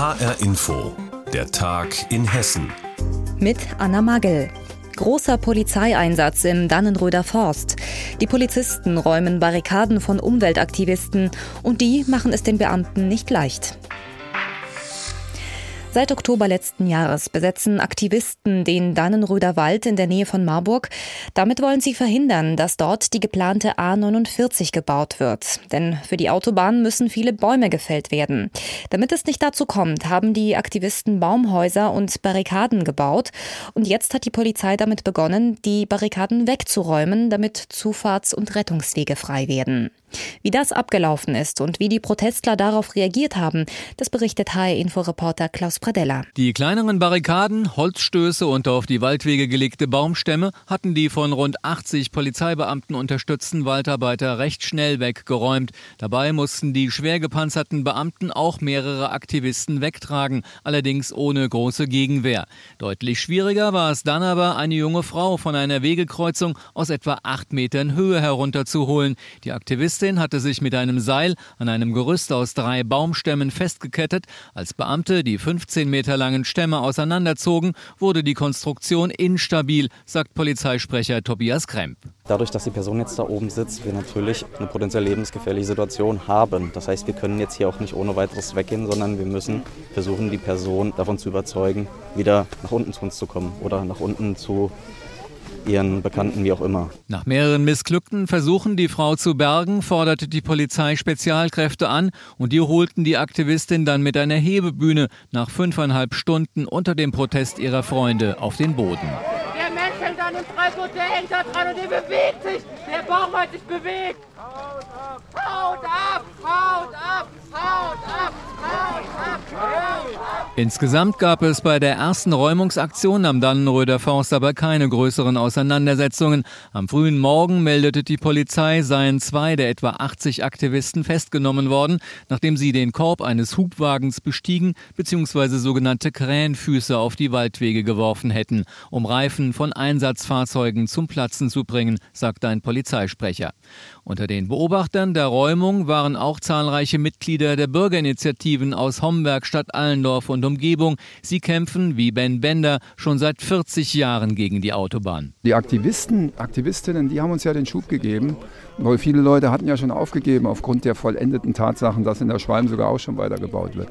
HR Info, der Tag in Hessen. Mit Anna Magel. Großer Polizeieinsatz im Dannenröder Forst. Die Polizisten räumen Barrikaden von Umweltaktivisten und die machen es den Beamten nicht leicht. Seit Oktober letzten Jahres besetzen Aktivisten den Dannenröder Wald in der Nähe von Marburg. Damit wollen sie verhindern, dass dort die geplante A49 gebaut wird. Denn für die Autobahn müssen viele Bäume gefällt werden. Damit es nicht dazu kommt, haben die Aktivisten Baumhäuser und Barrikaden gebaut. Und jetzt hat die Polizei damit begonnen, die Barrikaden wegzuräumen, damit Zufahrts- und Rettungswege frei werden. Wie das abgelaufen ist und wie die Protestler darauf reagiert haben, das berichtet HR-Info-Reporter Klaus Pradella. Die kleineren Barrikaden, Holzstöße und auf die Waldwege gelegte Baumstämme hatten die von rund 80 Polizeibeamten unterstützten Waldarbeiter recht schnell weggeräumt. Dabei mussten die schwer gepanzerten Beamten auch mehrere Aktivisten wegtragen, allerdings ohne große Gegenwehr. Deutlich schwieriger war es dann aber, eine junge Frau von einer Wegekreuzung aus etwa acht Metern Höhe herunterzuholen. Die Aktivisten Polizistin hatte sich mit einem Seil an einem Gerüst aus drei Baumstämmen festgekettet. Als Beamte die 15 Meter langen Stämme auseinanderzogen, wurde die Konstruktion instabil, sagt Polizeisprecher Tobias Kremp. Dadurch, dass die Person jetzt da oben sitzt, wir natürlich eine potenziell lebensgefährliche Situation haben. Das heißt, wir können jetzt hier auch nicht ohne weiteres weggehen, sondern wir müssen versuchen, die Person davon zu überzeugen, wieder nach unten zu uns zu kommen oder nach unten zu ihren Bekannten, wie auch immer. Nach mehreren missglückten Versuchen, die Frau zu bergen, forderte die Polizei Spezialkräfte an und die holten die Aktivistin dann mit einer Hebebühne nach fünfeinhalb Stunden unter dem Protest ihrer Freunde auf den Boden. Der Mensch hängt an dem Treibgut, der hängt da dran und der bewegt sich. Der Baum hat sich bewegt. Haut ab! Haut ab! Haut ab! Haut ab! Haut ab! Haut ab! Insgesamt gab es bei der ersten Räumungsaktion am Dannenröder Forst aber keine größeren Auseinandersetzungen. Am frühen Morgen meldete die Polizei, seien zwei der etwa 80 Aktivisten festgenommen worden, nachdem sie den Korb eines Hubwagens bestiegen bzw. sogenannte Krähenfüße auf die Waldwege geworfen hätten, um Reifen von Einsatzfahrzeugen zum Platzen zu bringen, sagte ein Polizeisprecher. Unter den Beobachtern der Räumung waren auch zahlreiche Mitglieder der Bürgerinitiativen aus Homberg, Stadt Allendorf und Umgebung. Sie kämpfen, wie Ben Bender, schon seit 40 Jahren gegen die Autobahn. Die Aktivisten, Aktivistinnen, die haben uns ja den Schub gegeben, weil viele Leute hatten ja schon aufgegeben aufgrund der vollendeten Tatsachen, dass in der Schwalm sogar auch schon weitergebaut wird.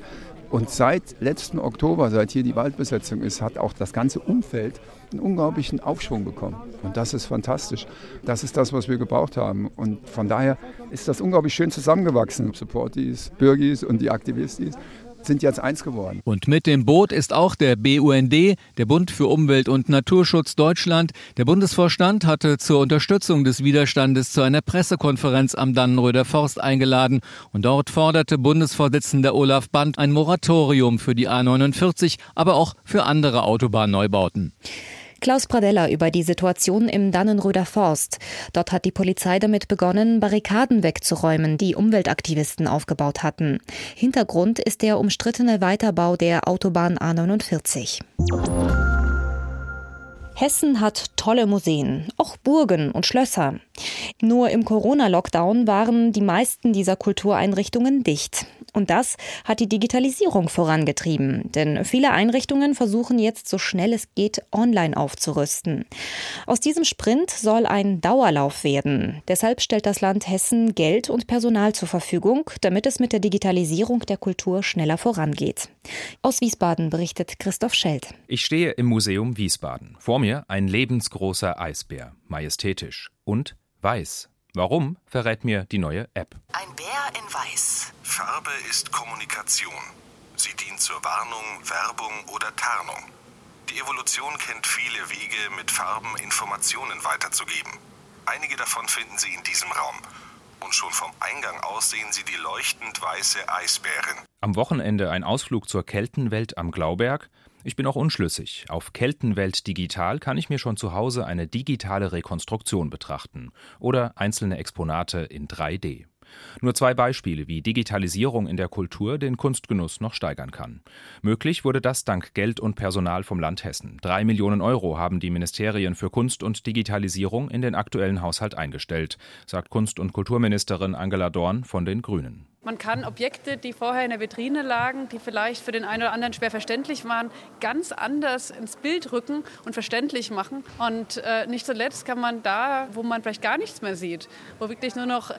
Und seit letzten Oktober, seit hier die Waldbesetzung ist, hat auch das ganze Umfeld einen unglaublichen Aufschwung bekommen. Und das ist fantastisch. Das ist das, was wir gebraucht haben. Und von daher ist das unglaublich schön zusammengewachsen. Supportis, Bürgis und die Aktivistis sind jetzt eins geworden. Und mit dem Boot ist auch der BUND, der Bund für Umwelt und Naturschutz Deutschland. Der Bundesvorstand hatte zur Unterstützung des Widerstandes zu einer Pressekonferenz am Dannenröder Forst eingeladen. Und dort forderte Bundesvorsitzender Olaf Band ein Moratorium für die A49, aber auch für andere Autobahnneubauten. Klaus Pradella über die Situation im Dannenröder Forst. Dort hat die Polizei damit begonnen, Barrikaden wegzuräumen, die Umweltaktivisten aufgebaut hatten. Hintergrund ist der umstrittene Weiterbau der Autobahn A49. Hessen hat tolle Museen, auch Burgen und Schlösser. Nur im Corona-Lockdown waren die meisten dieser Kultureinrichtungen dicht. Und das hat die Digitalisierung vorangetrieben, denn viele Einrichtungen versuchen jetzt so schnell es geht online aufzurüsten. Aus diesem Sprint soll ein Dauerlauf werden. Deshalb stellt das Land Hessen Geld und Personal zur Verfügung, damit es mit der Digitalisierung der Kultur schneller vorangeht. Aus Wiesbaden berichtet Christoph Scheld. Ich stehe im Museum Wiesbaden. Vor mir ein lebensgroßer Eisbär, majestätisch und weiß. Warum, verrät mir die neue App. Ein Bär in Weiß. Farbe ist Kommunikation. Sie dient zur Warnung, Werbung oder Tarnung. Die Evolution kennt viele Wege, mit Farben Informationen weiterzugeben. Einige davon finden Sie in diesem Raum. Und schon vom Eingang aus sehen Sie die leuchtend weiße Eisbärin. Am Wochenende ein Ausflug zur Keltenwelt am Glauberg ich bin auch unschlüssig. Auf Keltenwelt Digital kann ich mir schon zu Hause eine digitale Rekonstruktion betrachten oder einzelne Exponate in 3D. Nur zwei Beispiele, wie Digitalisierung in der Kultur den Kunstgenuss noch steigern kann. Möglich wurde das dank Geld und Personal vom Land Hessen. Drei Millionen Euro haben die Ministerien für Kunst und Digitalisierung in den aktuellen Haushalt eingestellt, sagt Kunst- und Kulturministerin Angela Dorn von den Grünen. Man kann Objekte, die vorher in der Vitrine lagen, die vielleicht für den einen oder anderen schwer verständlich waren, ganz anders ins Bild rücken und verständlich machen. Und äh, nicht zuletzt kann man da, wo man vielleicht gar nichts mehr sieht, wo wirklich nur noch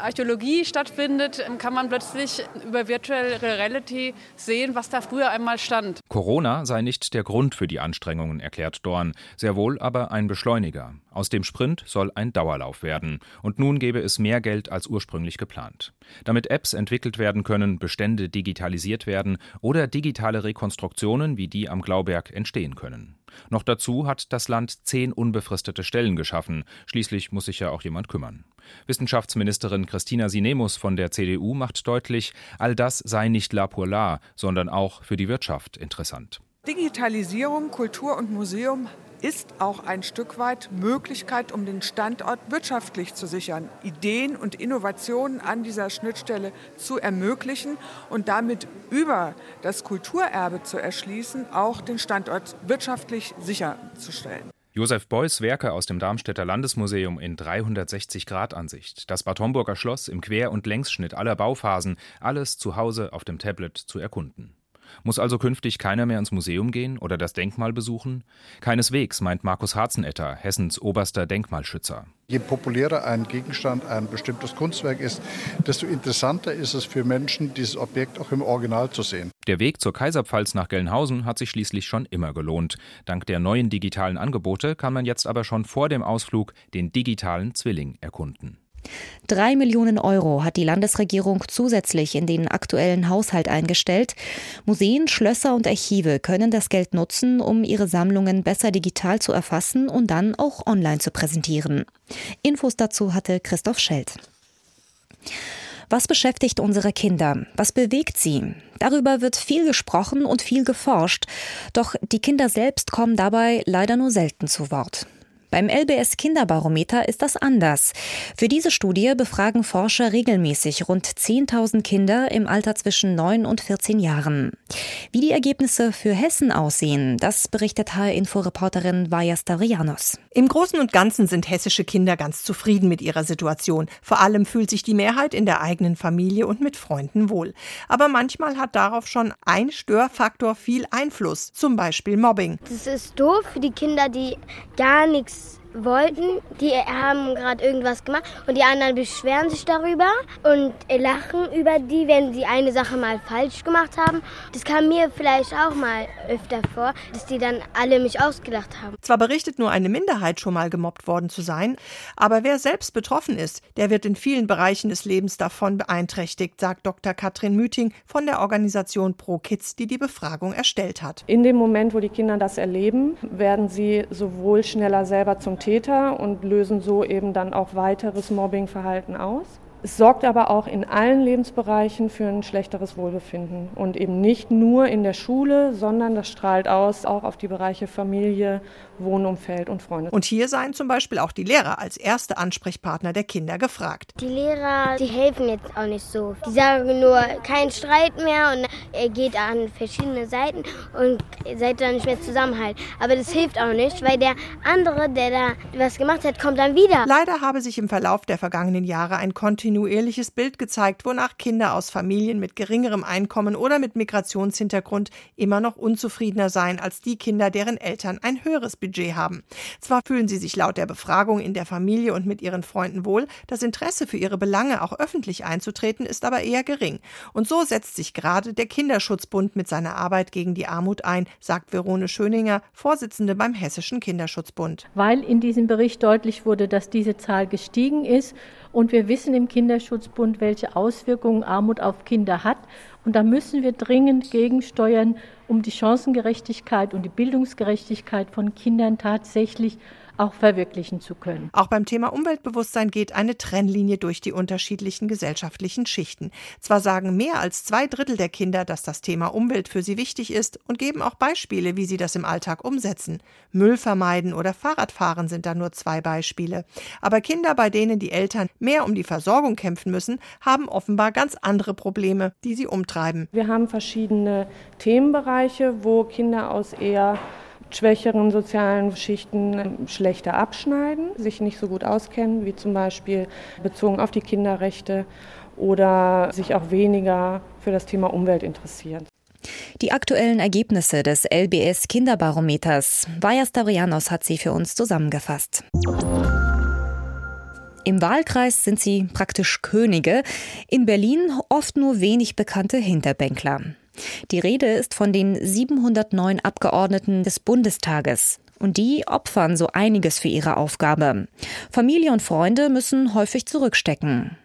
Archäologie stattfindet, kann man plötzlich über Virtual Reality sehen, was da früher einmal stand. Corona sei nicht der Grund für die Anstrengungen, erklärt Dorn, sehr wohl aber ein Beschleuniger. Aus dem Sprint soll ein Dauerlauf werden. Und nun gebe es mehr Geld als ursprünglich geplant. Damit Apps entwickelt werden können, Bestände digitalisiert werden oder digitale Rekonstruktionen wie die am Glauberg entstehen können. Noch dazu hat das Land zehn unbefristete Stellen geschaffen. Schließlich muss sich ja auch jemand kümmern. Wissenschaftsministerin Christina Sinemus von der CDU macht deutlich, all das sei nicht la pour la, sondern auch für die Wirtschaft interessant. Digitalisierung, Kultur und Museum ist auch ein Stück weit Möglichkeit, um den Standort wirtschaftlich zu sichern, Ideen und Innovationen an dieser Schnittstelle zu ermöglichen und damit über das Kulturerbe zu erschließen, auch den Standort wirtschaftlich sicherzustellen. Josef Beuys Werke aus dem Darmstädter Landesmuseum in 360-Grad-Ansicht, das Bad Homburger Schloss im Quer- und Längsschnitt aller Bauphasen, alles zu Hause auf dem Tablet zu erkunden. Muss also künftig keiner mehr ins Museum gehen oder das Denkmal besuchen? Keineswegs, meint Markus Harzenetter, Hessens oberster Denkmalschützer. Je populärer ein Gegenstand, ein bestimmtes Kunstwerk ist, desto interessanter ist es für Menschen, dieses Objekt auch im Original zu sehen. Der Weg zur Kaiserpfalz nach Gelnhausen hat sich schließlich schon immer gelohnt. Dank der neuen digitalen Angebote kann man jetzt aber schon vor dem Ausflug den digitalen Zwilling erkunden. Drei Millionen Euro hat die Landesregierung zusätzlich in den aktuellen Haushalt eingestellt. Museen, Schlösser und Archive können das Geld nutzen, um ihre Sammlungen besser digital zu erfassen und dann auch online zu präsentieren. Infos dazu hatte Christoph Schelt. Was beschäftigt unsere Kinder? Was bewegt sie? Darüber wird viel gesprochen und viel geforscht. Doch die Kinder selbst kommen dabei leider nur selten zu Wort. Beim LBS Kinderbarometer ist das anders. Für diese Studie befragen Forscher regelmäßig rund 10.000 Kinder im Alter zwischen 9 und 14 Jahren. Wie die Ergebnisse für Hessen aussehen, das berichtet HR-Info-Reporterin Vaja Stavrianos. Im Großen und Ganzen sind hessische Kinder ganz zufrieden mit ihrer Situation. Vor allem fühlt sich die Mehrheit in der eigenen Familie und mit Freunden wohl. Aber manchmal hat darauf schon ein Störfaktor viel Einfluss, zum Beispiel Mobbing. Das ist doof für die Kinder, die gar nichts wollten. Die haben gerade irgendwas gemacht und die anderen beschweren sich darüber und lachen über die, wenn sie eine Sache mal falsch gemacht haben. Das kam mir vielleicht auch mal öfter vor, dass die dann alle mich ausgelacht haben. Zwar berichtet nur eine Minderheit schon mal gemobbt worden zu sein, aber wer selbst betroffen ist, der wird in vielen Bereichen des Lebens davon beeinträchtigt, sagt Dr. Katrin Müting von der Organisation Pro Kids, die die Befragung erstellt hat. In dem Moment, wo die Kinder das erleben, werden sie sowohl schneller selber zum Täter und lösen so eben dann auch weiteres Mobbingverhalten aus. Es sorgt aber auch in allen Lebensbereichen für ein schlechteres Wohlbefinden und eben nicht nur in der Schule, sondern das strahlt aus auch auf die Bereiche Familie, Wohnumfeld und Freunde. Und hier seien zum Beispiel auch die Lehrer als erste Ansprechpartner der Kinder gefragt. Die Lehrer, die helfen jetzt auch nicht so. Die sagen nur, kein Streit mehr und er geht an verschiedene Seiten und seid dann nicht mehr zusammenhalten. Aber das hilft auch nicht, weil der andere, der da was gemacht hat, kommt dann wieder. Leider habe sich im Verlauf der vergangenen Jahre ein Kontinuum kontinuierliches Bild gezeigt, wonach Kinder aus Familien mit geringerem Einkommen oder mit Migrationshintergrund immer noch unzufriedener seien als die Kinder, deren Eltern ein höheres Budget haben. Zwar fühlen sie sich laut der Befragung in der Familie und mit ihren Freunden wohl, das Interesse für ihre Belange auch öffentlich einzutreten ist aber eher gering. Und so setzt sich gerade der Kinderschutzbund mit seiner Arbeit gegen die Armut ein, sagt Verone Schöninger, Vorsitzende beim Hessischen Kinderschutzbund. Weil in diesem Bericht deutlich wurde, dass diese Zahl gestiegen ist und wir wissen im Kinderschutzbund, welche Auswirkungen Armut auf Kinder hat. Und da müssen wir dringend gegensteuern, um die Chancengerechtigkeit und die Bildungsgerechtigkeit von Kindern tatsächlich auch verwirklichen zu können. Auch beim Thema Umweltbewusstsein geht eine Trennlinie durch die unterschiedlichen gesellschaftlichen Schichten. Zwar sagen mehr als zwei Drittel der Kinder, dass das Thema Umwelt für sie wichtig ist und geben auch Beispiele, wie sie das im Alltag umsetzen. Müll vermeiden oder Fahrradfahren sind da nur zwei Beispiele. Aber Kinder, bei denen die Eltern mehr um die Versorgung kämpfen müssen, haben offenbar ganz andere Probleme, die sie umtreiben. Wir haben verschiedene Themenbereiche, wo Kinder aus eher schwächeren sozialen Schichten schlechter abschneiden, sich nicht so gut auskennen, wie zum Beispiel bezogen auf die Kinderrechte oder sich auch weniger für das Thema Umwelt interessieren. Die aktuellen Ergebnisse des LBS Kinderbarometers. Vaja Stavrianos hat sie für uns zusammengefasst. Im Wahlkreis sind sie praktisch Könige, in Berlin oft nur wenig bekannte Hinterbänkler. Die Rede ist von den 709 Abgeordneten des Bundestages. Und die opfern so einiges für ihre Aufgabe. Familie und Freunde müssen häufig zurückstecken.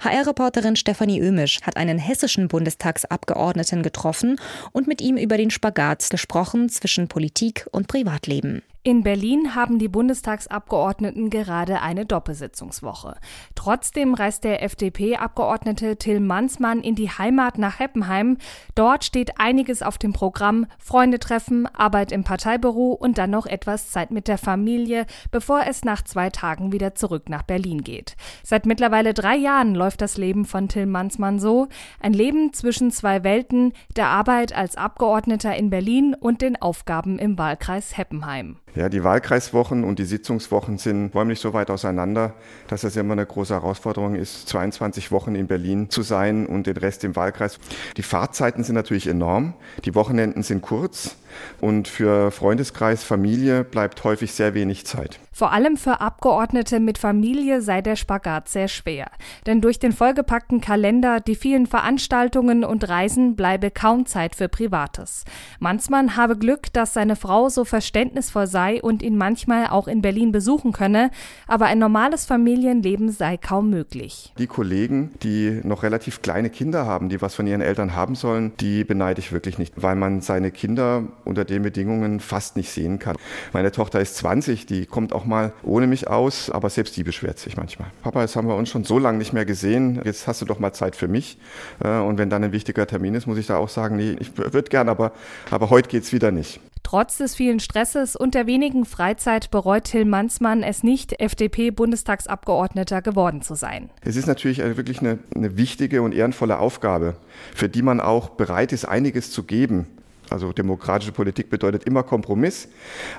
HR-Reporterin Stefanie Ömisch hat einen hessischen Bundestagsabgeordneten getroffen und mit ihm über den Spagat gesprochen zwischen Politik und Privatleben. In Berlin haben die Bundestagsabgeordneten gerade eine Doppelsitzungswoche. Trotzdem reist der FDP-Abgeordnete Till Mansmann in die Heimat nach Heppenheim. Dort steht einiges auf dem Programm. Freunde treffen, Arbeit im Parteibüro und dann noch etwas Zeit mit der Familie, bevor es nach zwei Tagen wieder zurück nach Berlin geht. Seit mittlerweile drei Jahren läuft das Leben von Till Mansmann so. Ein Leben zwischen zwei Welten, der Arbeit als Abgeordneter in Berlin und den Aufgaben im Wahlkreis Heppenheim. Ja, die Wahlkreiswochen und die Sitzungswochen sind räumlich so weit auseinander, dass es immer eine große Herausforderung ist, 22 Wochen in Berlin zu sein und den Rest im Wahlkreis. Die Fahrzeiten sind natürlich enorm, die Wochenenden sind kurz und für Freundeskreis, Familie bleibt häufig sehr wenig Zeit. Vor allem für Abgeordnete mit Familie sei der Spagat sehr schwer. Denn durch den vollgepackten Kalender, die vielen Veranstaltungen und Reisen bleibe kaum Zeit für Privates. Mansmann habe Glück, dass seine Frau so verständnisvoll sei und ihn manchmal auch in Berlin besuchen könne, aber ein normales Familienleben sei kaum möglich. Die Kollegen, die noch relativ kleine Kinder haben, die was von ihren Eltern haben sollen, die beneide ich wirklich nicht, weil man seine Kinder unter den Bedingungen fast nicht sehen kann. Meine Tochter ist 20, die kommt auch mal ohne mich aus, aber selbst die beschwert sich manchmal. Papa, jetzt haben wir uns schon so lange nicht mehr gesehen, jetzt hast du doch mal Zeit für mich. Äh, und wenn dann ein wichtiger Termin ist, muss ich da auch sagen, nee, ich würde gern, aber, aber heute geht's wieder nicht. Trotz des vielen Stresses und der wenigen Freizeit bereut Till Mansmann es nicht, FDP-Bundestagsabgeordneter geworden zu sein. Es ist natürlich wirklich eine, eine wichtige und ehrenvolle Aufgabe, für die man auch bereit ist, einiges zu geben. Also demokratische Politik bedeutet immer Kompromiss,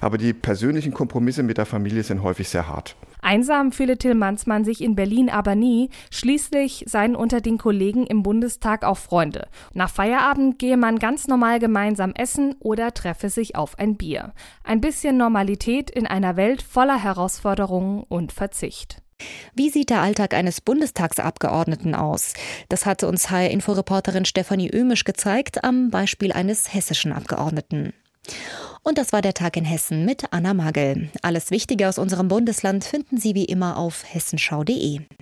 aber die persönlichen Kompromisse mit der Familie sind häufig sehr hart. Einsam fühle Till Mansmann sich in Berlin aber nie. Schließlich seien unter den Kollegen im Bundestag auch Freunde. Nach Feierabend gehe man ganz normal gemeinsam essen oder treffe sich auf ein Bier. Ein bisschen Normalität in einer Welt voller Herausforderungen und Verzicht. Wie sieht der Alltag eines Bundestagsabgeordneten aus? Das hatte uns HR-Inforeporterin Stefanie Ömisch gezeigt am Beispiel eines hessischen Abgeordneten. Und das war der Tag in Hessen mit Anna Magel. Alles Wichtige aus unserem Bundesland finden Sie wie immer auf hessenschau.de.